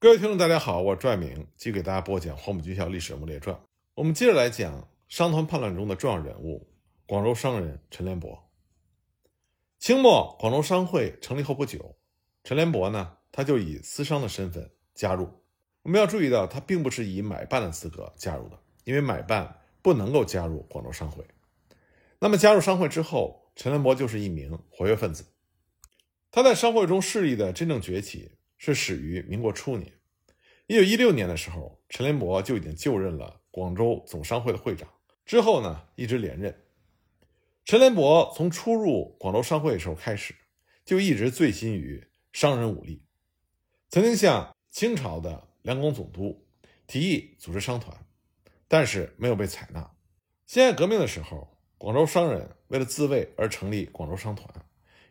各位听众，大家好，我是拽明，继续给大家播讲《黄埔军校历史人物列传》。我们接着来讲商团叛乱中的重要人物——广州商人陈联博。清末广州商会成立后不久，陈联博呢，他就以私商的身份加入。我们要注意到，他并不是以买办的资格加入的，因为买办不能够加入广州商会。那么加入商会之后，陈联博就是一名活跃分子。他在商会中势力的真正崛起。是始于民国初年，一九一六年的时候，陈联博就已经就任了广州总商会的会长。之后呢，一直连任。陈联博从初入广州商会的时候开始，就一直醉心于商人武力，曾经向清朝的两广总督提议组织商团，但是没有被采纳。辛亥革命的时候，广州商人为了自卫而成立广州商团。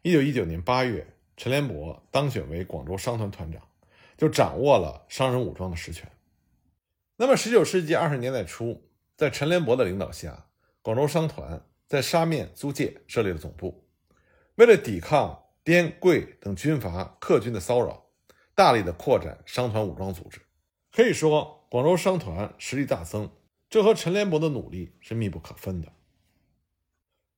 一九一九年八月。陈连博当选为广州商团团长，就掌握了商人武装的实权。那么，十九世纪二十年代初，在陈连博的领导下，广州商团在沙面、租界设立了总部，为了抵抗滇桂等军阀客军的骚扰，大力的扩展商团武装组织。可以说，广州商团实力大增，这和陈连博的努力是密不可分的。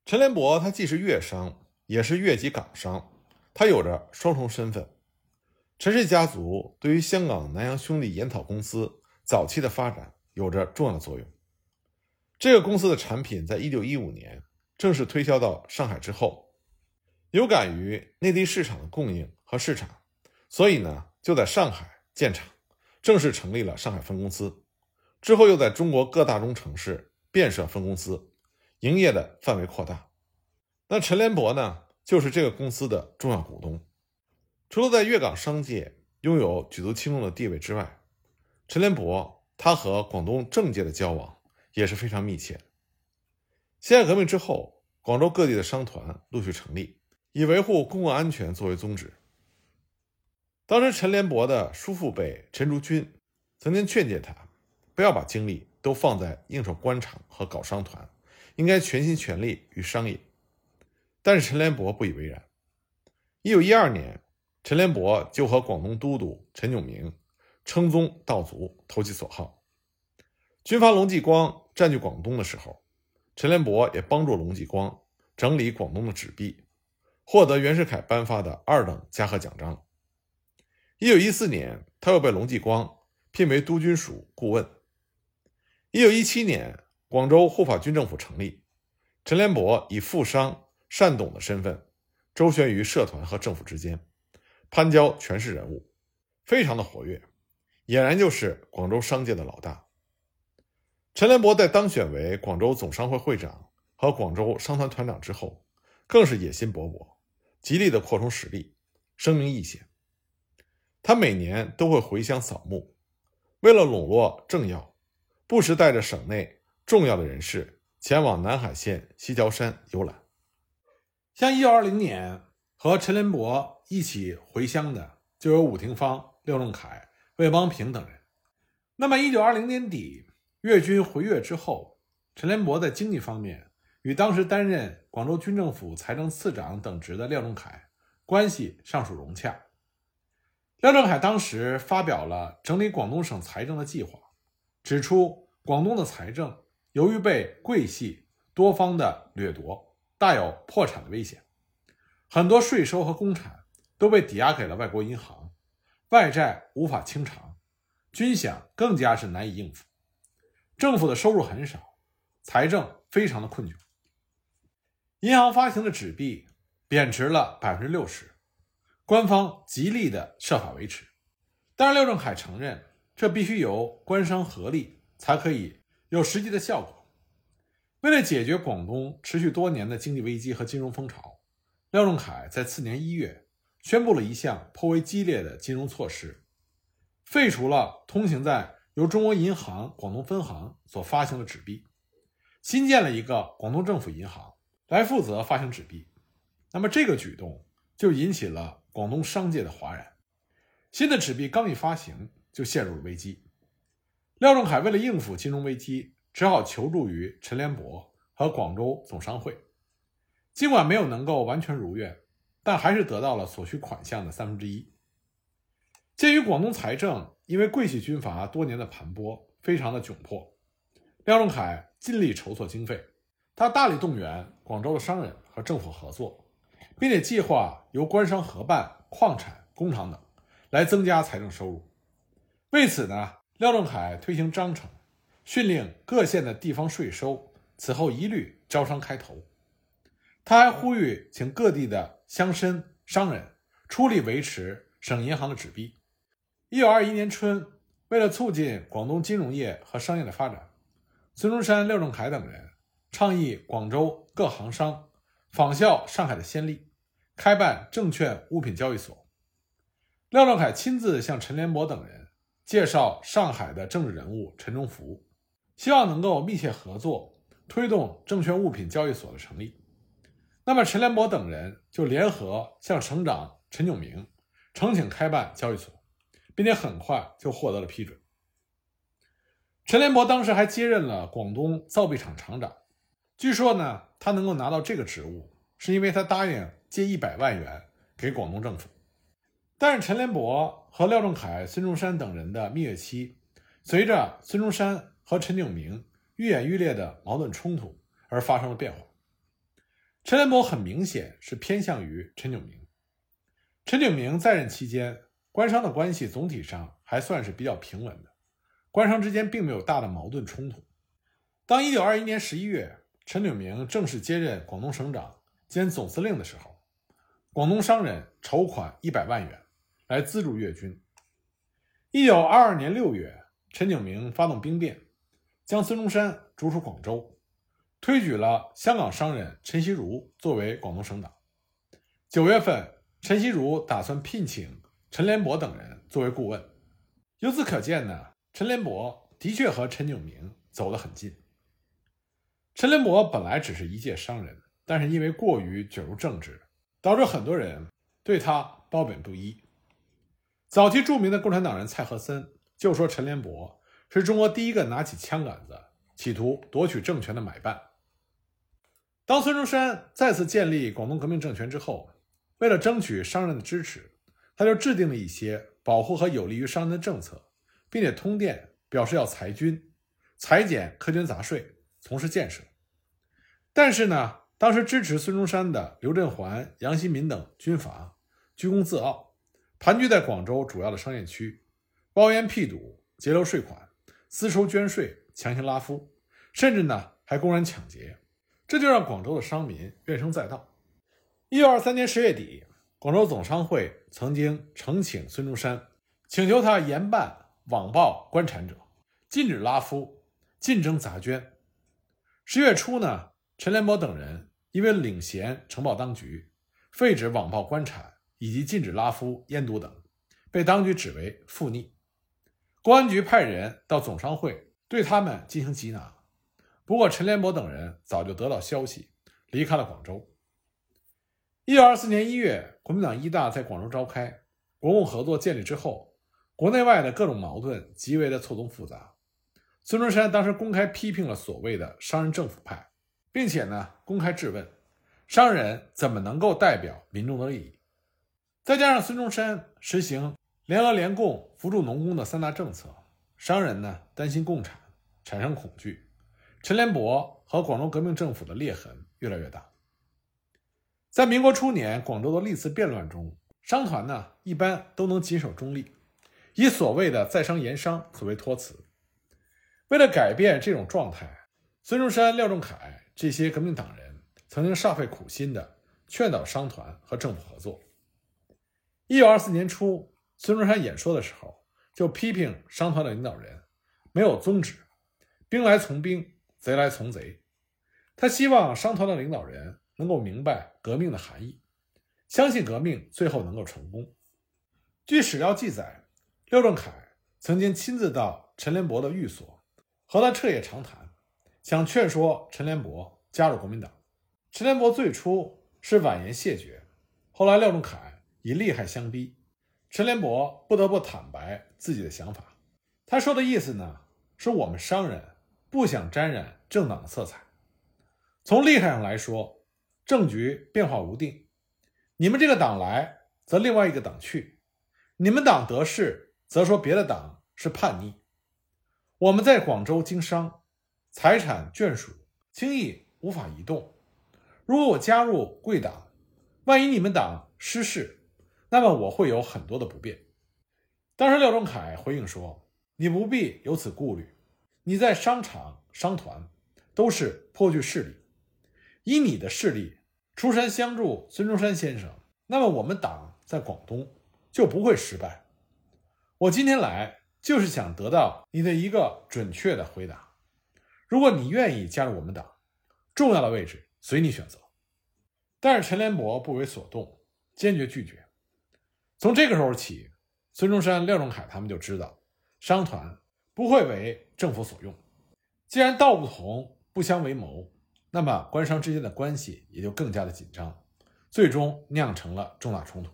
陈连博他既是粤商，也是粤籍港商。他有着双重身份，陈氏家族对于香港南洋兄弟研讨公司早期的发展有着重要的作用。这个公司的产品在一九一五年正式推销到上海之后，有感于内地市场的供应和市场，所以呢就在上海建厂，正式成立了上海分公司。之后又在中国各大中城市建设分公司，营业的范围扩大。那陈连博呢？就是这个公司的重要股东。除了在粤港商界拥有举足轻重的地位之外，陈连博他和广东政界的交往也是非常密切。辛亥革命之后，广州各地的商团陆续成立，以维护公共安全作为宗旨。当时，陈连博的叔父辈陈竹君曾经劝诫他，不要把精力都放在应酬官场和搞商团，应该全心全力于商业。但是陈连博不以为然。一九一二年，陈连博就和广东都督陈炯明称宗道族，投其所好。军阀龙继光占据广东的时候，陈连博也帮助龙继光整理广东的纸币，获得袁世凯颁发的二等嘉禾奖章。一九一四年，他又被龙继光聘为督军署顾问。一九一七年，广州护法军政府成立，陈连博以富商。善董的身份，周旋于社团和政府之间，攀交权势人物，非常的活跃，俨然就是广州商界的老大。陈连博在当选为广州总商会会长和广州商团团长之后，更是野心勃勃，极力的扩充实力，声名异显。他每年都会回乡扫墓，为了笼络政要，不时带着省内重要的人士前往南海县西樵山游览。像一九二零年和陈联博一起回乡的，就有伍廷芳、廖仲恺、魏邦平等人。那么，一九二零年底，粤军回粤之后，陈联博在经济方面与当时担任广州军政府财政次长等职的廖仲恺关系尚属融洽。廖仲恺当时发表了整理广东省财政的计划，指出广东的财政由于被桂系多方的掠夺。大有破产的危险，很多税收和公产都被抵押给了外国银行，外债无法清偿，军饷更加是难以应付，政府的收入很少，财政非常的困窘，银行发行的纸币贬值了百分之六十，官方极力的设法维持，但是廖仲恺承认，这必须由官商合力才可以有实际的效果。为了解决广东持续多年的经济危机和金融风潮，廖仲恺在次年一月宣布了一项颇为激烈的金融措施，废除了通行在由中国银行广东分行所发行的纸币，新建了一个广东政府银行来负责发行纸币。那么这个举动就引起了广东商界的哗然，新的纸币刚一发行就陷入了危机。廖仲恺为了应付金融危机。只好求助于陈连博和广州总商会，尽管没有能够完全如愿，但还是得到了所需款项的三分之一。鉴于广东财政因为桂系军阀多年的盘剥非常的窘迫，廖仲恺尽力筹措经费。他大力动员广州的商人和政府合作，并且计划由官商合办矿产、工厂等，来增加财政收入。为此呢，廖仲恺推行章程，训令各县的地方税收此后一律招商开投。他还呼吁请各地的乡绅、商人出力维持省银行的纸币。一九二一年春，为了促进广东金融业和商业的发展，孙中山、廖仲恺等人倡议广州各行商仿效上海的先例，开办证券物品交易所。廖仲恺亲自向陈连博等人介绍上海的政治人物陈忠福，希望能够密切合作，推动证券物品交易所的成立。那么，陈连博等人就联合向省长陈炯明呈请开办交易所。并且很快就获得了批准。陈连博当时还接任了广东造币厂厂长。据说呢，他能够拿到这个职务，是因为他答应借一百万元给广东政府。但是陈连博和廖仲恺、孙中山等人的蜜月期，随着孙中山和陈炯明愈演愈烈的矛盾冲突而发生了变化。陈联博很明显是偏向于陈炯明。陈炯明在任期间。官商的关系总体上还算是比较平稳的，官商之间并没有大的矛盾冲突。当一九二一年十一月，陈炯明正式接任广东省长兼总司令的时候，广东商人筹款一百万元来资助粤军。一九二二年六月，陈炯明发动兵变，将孙中山逐出广州，推举了香港商人陈锡如作为广东省长。九月份，陈锡如打算聘请。陈联博等人作为顾问，由此可见呢，陈联博的确和陈炯明走得很近。陈联博本来只是一介商人，但是因为过于卷入政治，导致很多人对他褒贬不一。早期著名的共产党人蔡和森就说陈联博是中国第一个拿起枪杆子企图夺取政权的买办。当孙中山再次建立广东革命政权之后，为了争取商人的支持。他就制定了一些保护和有利于商人的政策，并且通电表示要裁军、裁减苛捐杂税，从事建设。但是呢，当时支持孙中山的刘振环、杨新民等军阀居功自傲，盘踞在广州主要的商业区，包烟辟赌、截留税款、私收捐税、强行拉夫，甚至呢还公然抢劫，这就让广州的商民怨声载道。一九二三年十月底。广州总商会曾经呈请孙中山，请求他严办网暴官产者，禁止拉夫，禁征杂捐。十月初呢，陈联博等人因为领衔呈报当局，废止网暴官产以及禁止拉夫、烟毒等，被当局指为附逆。公安局派人到总商会对他们进行缉拿，不过陈连博等人早就得到消息，离开了广州。一九二四年一月，国民党一大在广州召开，国共合作建立之后，国内外的各种矛盾极为的错综复杂。孙中山当时公开批评了所谓的商人政府派，并且呢公开质问：商人怎么能够代表民众的利益？再加上孙中山实行联俄联共扶助农工的三大政策，商人呢担心共产，产生恐惧，陈联博和广州革命政府的裂痕越来越大。在民国初年，广州的历次变乱中，商团呢一般都能谨守中立，以所谓的在商言商作为托词。为了改变这种状态，孙中山、廖仲恺这些革命党人曾经煞费苦心的劝导商团和政府合作。一九二四年初，孙中山演说的时候就批评商团的领导人没有宗旨，兵来从兵，贼来从贼。他希望商团的领导人。能够明白革命的含义，相信革命最后能够成功。据史料记载，廖仲恺曾经亲自到陈联博的寓所，和他彻夜长谈，想劝说陈联博加入国民党。陈联博最初是婉言谢绝，后来廖仲恺以利害相逼，陈连博不得不坦白自己的想法。他说的意思呢，是我们商人不想沾染政党的色彩，从厉害上来说。政局变化无定，你们这个党来，则另外一个党去；你们党得势，则说别的党是叛逆。我们在广州经商，财产眷属，轻易无法移动。如果我加入贵党，万一你们党失势，那么我会有很多的不便。当时廖仲恺回应说：“你不必有此顾虑，你在商场、商团都是颇具势力，以你的势力出山相助孙中山先生，那么我们党在广东就不会失败。我今天来就是想得到你的一个准确的回答。如果你愿意加入我们党，重要的位置随你选择。”但是陈连博不为所动，坚决拒绝。从这个时候起。孙中山、廖仲恺他们就知道，商团不会为政府所用。既然道不同不相为谋，那么官商之间的关系也就更加的紧张，最终酿成了重大冲突。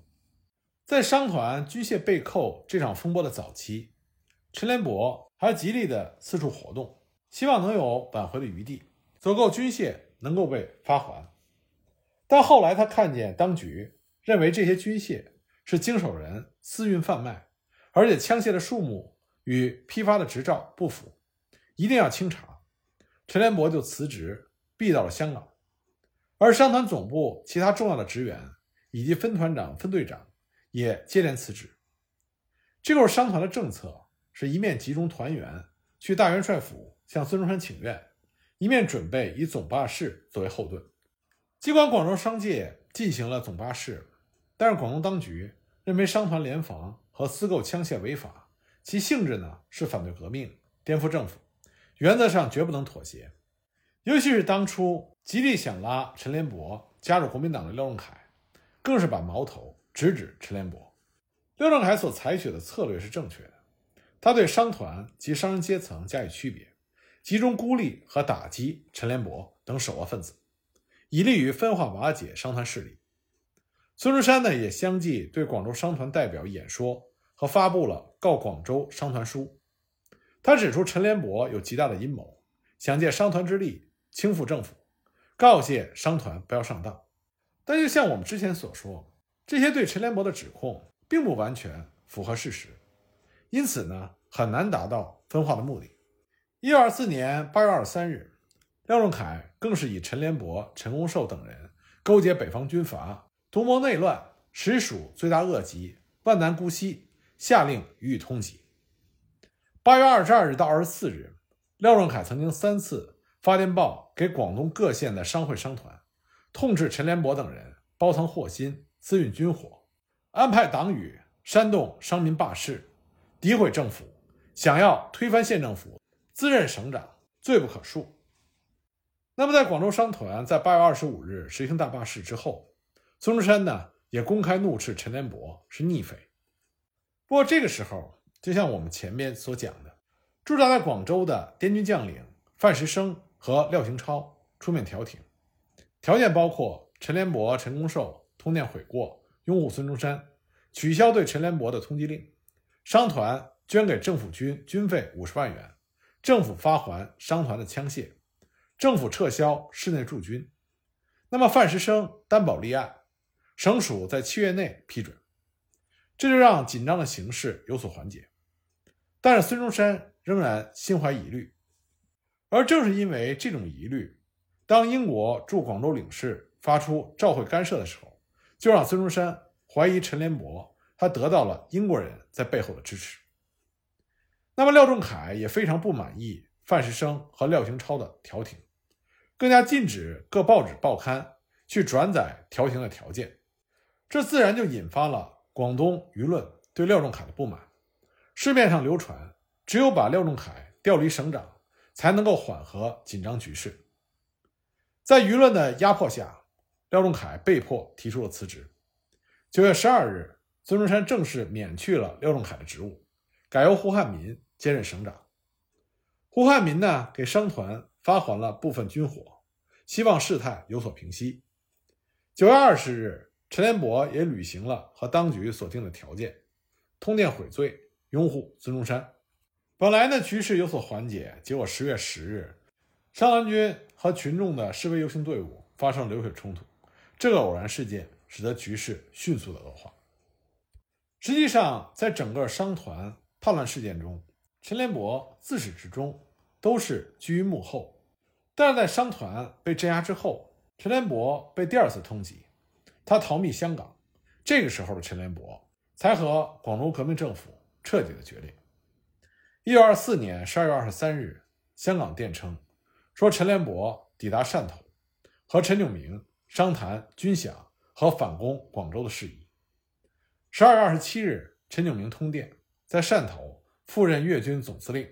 在商团军械被扣这场风波的早期，陈连博还极力的四处活动，希望能有挽回的余地，走够军械能够被发还。但后来他看见当局认为这些军械。是经手人私运贩卖，而且枪械的数目与批发的执照不符，一定要清查。陈连博就辞职，避到了香港。而商团总部其他重要的职员以及分团长、分队长也接连辞职。这会儿商团的政策是一面集中团员去大元帅府向孙中山请愿，一面准备以总办事作为后盾。尽管广州商界进行了总办事。但是广东当局认为商团联防和私购枪械违法，其性质呢是反对革命、颠覆政府，原则上绝不能妥协。尤其是当初极力想拉陈连博加入国民党的廖仲恺，更是把矛头直指陈连博。廖仲恺所采取的策略是正确的，他对商团及商人阶层加以区别，集中孤立和打击陈连博等首恶分子，以利于分化瓦解商团势力。孙中山呢，也相继对广州商团代表演说和发布了《告广州商团书》。他指出陈联博有极大的阴谋，想借商团之力倾覆政府，告诫商团不要上当。但就像我们之前所说，这些对陈联博的指控并不完全符合事实，因此呢，很难达到分化的目的。一九二四年八月二十三日，廖仲恺更是以陈联博、陈公寿等人勾结北方军阀。图谋内乱，实属罪大恶极，万难姑息，下令予以通缉。八月二十二日到二十四日，廖仲恺曾经三次发电报给广东各县的商会商团，痛斥陈联博等人包藏祸心，私运军火，安排党羽煽动商民罢市，诋毁政府，想要推翻县政府，自任省长，罪不可恕。那么，在广州商团在八月二十五日实行大罢市之后。孙中山呢，也公开怒斥陈联博是逆匪。不过这个时候，就像我们前面所讲的，驻扎在广州的滇军将领范石生和廖廷超出面调停，条件包括陈连博、陈公寿通电悔过，拥护孙中山，取消对陈连博的通缉令，商团捐给政府军军费五十万元，政府发还商团的枪械，政府撤销室内驻军。那么范石生担保立案。省属在七月内批准，这就让紧张的形势有所缓解。但是孙中山仍然心怀疑虑，而正是因为这种疑虑，当英国驻广州领事发出召回干涉的时候，就让孙中山怀疑陈联博他得到了英国人在背后的支持。那么廖仲恺也非常不满意范石生和廖行超的调停，更加禁止各报纸报刊去转载调停的条件。这自然就引发了广东舆论对廖仲恺的不满。市面上流传，只有把廖仲恺调离省长，才能够缓和紧张局势。在舆论的压迫下，廖仲恺被迫提出了辞职。九月十二日，孙中山正式免去了廖仲恺的职务，改由胡汉民接任省长。胡汉民呢，给商团发还了部分军火，希望事态有所平息。九月二十日。陈连博也履行了和当局所定的条件，通电悔罪，拥护孙中山。本来呢，局势有所缓解，结果十月十日，商团军和群众的示威游行队伍发生流血冲突。这个偶然事件使得局势迅速的恶化。实际上，在整个商团叛乱事件中，陈连博自始至终都是居于幕后。但是在商团被镇压之后，陈连博被第二次通缉，他逃密香港。这个时候的陈联博才和广东革命政府彻底的决裂。一九二四年十二月二十三日，香港电称说陈联博抵达汕头，和陈炯明商谈军饷和反攻广州的事宜。十二月二十七日，陈炯明通电，在汕头赴任粤军总司令，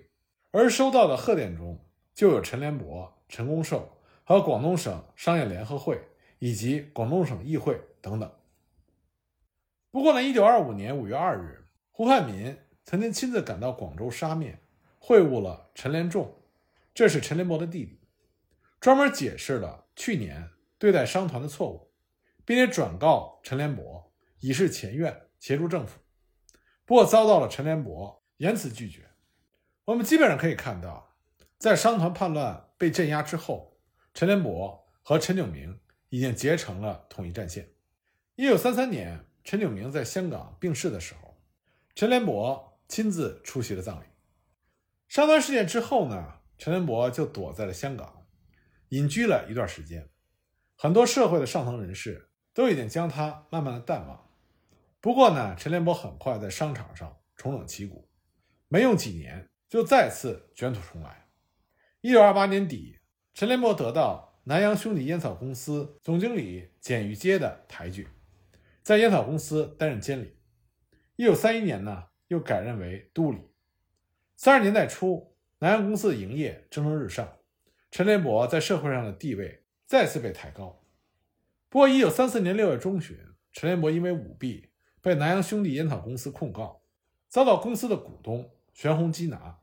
而收到的贺电中就有陈联博、陈公寿和广东省商业联合会以及广东省议会等等。不过呢，一九二五年五月二日，胡汉民曾经亲自赶到广州沙面，会晤了陈连仲，这是陈连博的弟弟，专门解释了去年对待商团的错误，并且转告陈连博以示前愿。协助政府，不过遭到了陈连博严词拒绝。我们基本上可以看到，在商团叛乱被镇压之后，陈连博和陈炯明已经结成了统一战线。一九三三年，陈炯明在香港病逝的时候，陈连博亲自出席了葬礼。商团事件之后呢，陈连博就躲在了香港，隐居了一段时间。很多社会的上层人士都已经将他慢慢的淡忘。不过呢，陈连博很快在商场上重整旗鼓，没用几年就再次卷土重来。一九二八年底，陈连博得到南洋兄弟烟草公司总经理简玉阶的抬举，在烟草公司担任监理。一九三一年呢，又改任为督理。三十年代初，南洋公司的营业蒸蒸日上，陈联博在社会上的地位再次被抬高。不过，一九三四年六月中旬，陈联博因为舞弊。被南洋兄弟烟草公司控告，遭到公司的股东全红缉拿。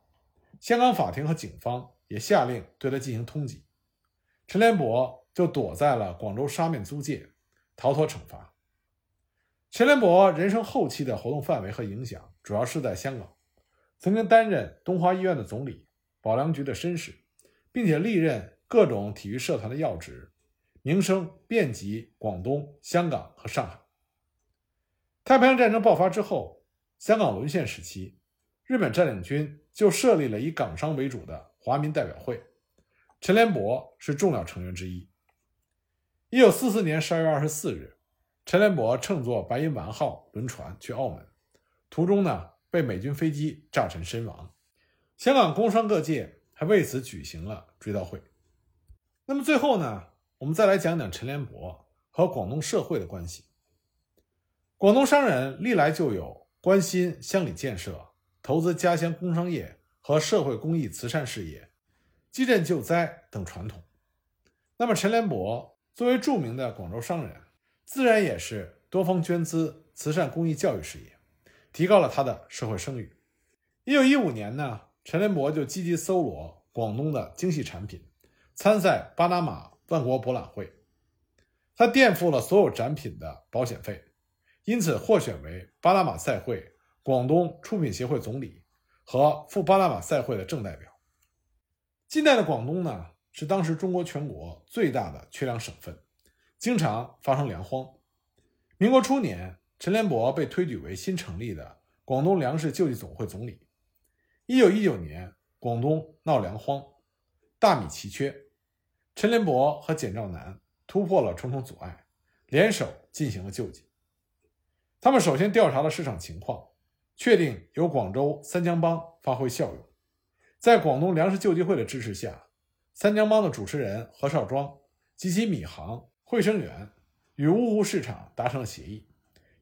香港法庭和警方也下令对他进行通缉。陈联博就躲在了广州沙面租界，逃脱惩罚。陈联博人生后期的活动范围和影响主要是在香港，曾经担任东华医院的总理、保良局的绅士，并且历任各种体育社团的要职，名声遍及广东、香港和上海。太平洋战争爆发之后，香港沦陷时期，日本占领军就设立了以港商为主的华民代表会，陈连博是重要成员之一。一九四四年十二月二十四日，陈连博乘坐白银丸号轮船去澳门，途中呢被美军飞机炸沉身亡。香港工商各界还为此举行了追悼会。那么最后呢，我们再来讲讲陈连博和广东社会的关系。广东商人历来就有关心乡里建设、投资家乡工商业和社会公益慈善事业、济赈救灾等传统。那么，陈连博作为著名的广州商人，自然也是多方捐资慈善公益教育事业，提高了他的社会声誉。一九一五年呢，陈连博就积极搜罗广东的精细产品，参赛巴拿马万国博览会，他垫付了所有展品的保险费。因此获选为巴拿马赛会广东出品协会总理和赴巴拿马赛会的正代表。近代的广东呢，是当时中国全国最大的缺粮省份，经常发生粮荒。民国初年，陈连博被推举为新成立的广东粮食救济总会总理。一九一九年，广东闹粮荒，大米奇缺，陈连博和简兆南突破了重重阻碍，联手进行了救济。他们首先调查了市场情况，确定由广州三江帮发挥效用。在广东粮食救济会的支持下，三江帮的主持人何少庄及其米行惠生园与芜湖市场达成了协议，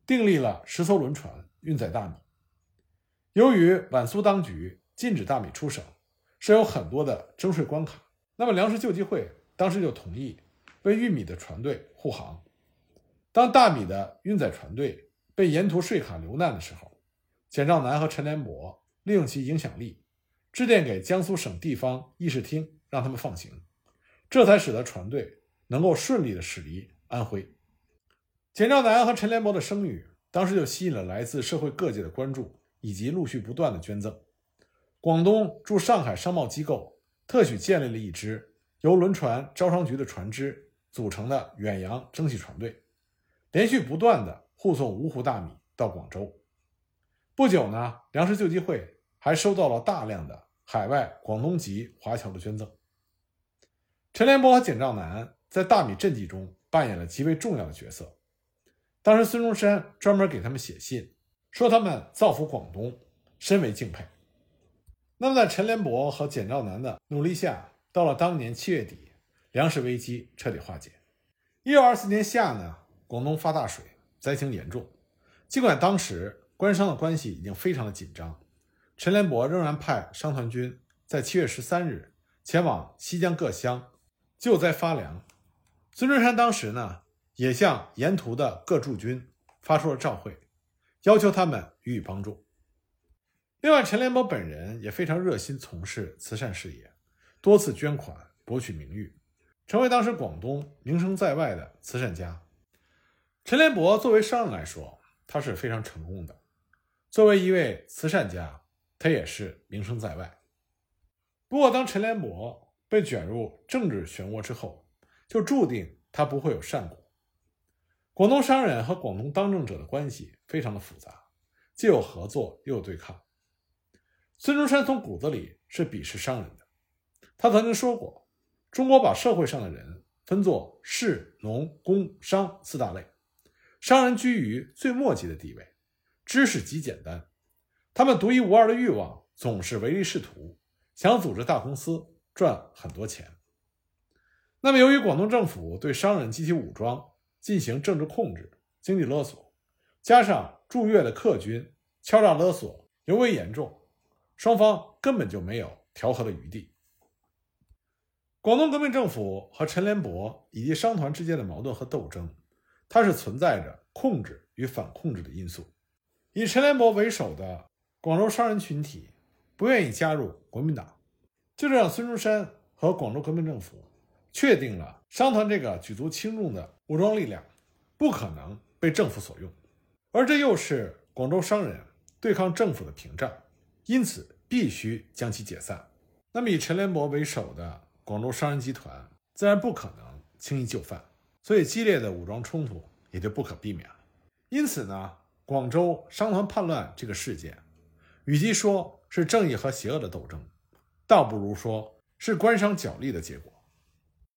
订立了十艘轮船运载大米。由于皖苏当局禁止大米出省，设有很多的征税关卡，那么粮食救济会当时就同意为运米的船队护航。当大米的运载船队。被沿途税卡流难的时候，简兆南和陈连博利用其影响力，致电给江苏省地方议事厅，让他们放行，这才使得船队能够顺利的驶离安徽。简兆南和陈连博的声誉，当时就吸引了来自社会各界的关注，以及陆续不断的捐赠。广东驻上海商贸机构特许建立了一支由轮船招商局的船只组成的远洋蒸汽船队，连续不断的。护送芜湖大米到广州。不久呢，粮食救济会还收到了大量的海外广东籍华侨的捐赠。陈连博和简兆南在大米赈济中扮演了极为重要的角色。当时孙中山专门给他们写信，说他们造福广东，深为敬佩。那么，在陈连博和简兆南的努力下，到了当年七月底，粮食危机彻底化解。一九二四年夏呢，广东发大水，灾情严重。尽管当时官商的关系已经非常的紧张，陈连博仍然派商团军在七月十三日前往西江各乡救灾发粮。孙中山当时呢，也向沿途的各驻军发出了照会，要求他们予以帮助。另外，陈连博本人也非常热心从事慈善事业，多次捐款博取名誉，成为当时广东名声在外的慈善家。陈连博作为商人来说，他是非常成功的；作为一位慈善家，他也是名声在外。不过，当陈联博被卷入政治漩涡之后，就注定他不会有善果。广东商人和广东当政者的关系非常的复杂，既有合作，又有对抗。孙中山从骨子里是鄙视商人的。他曾经说过：“中国把社会上的人分作士、农、工、商四大类，商人居于最末级的地位，知识极简单，他们独一无二的欲望总是唯利是图，想组织大公司赚很多钱。”那么，由于广东政府对商人及其武装进行政治控制、经济勒索，加上驻粤的客军敲诈勒索尤为严重。双方根本就没有调和的余地。广东革命政府和陈联博以及商团之间的矛盾和斗争，它是存在着控制与反控制的因素。以陈联博为首的广州商人群体不愿意加入国民党，就这样，孙中山和广州革命政府确定了商团这个举足轻重的武装力量不可能被政府所用，而这又是广州商人对抗政府的屏障。因此，必须将其解散。那么，以陈联博为首的广州商人集团自然不可能轻易就范，所以激烈的武装冲突也就不可避免了。因此呢，广州商团叛乱这个事件，与其说是正义和邪恶的斗争，倒不如说是官商角力的结果。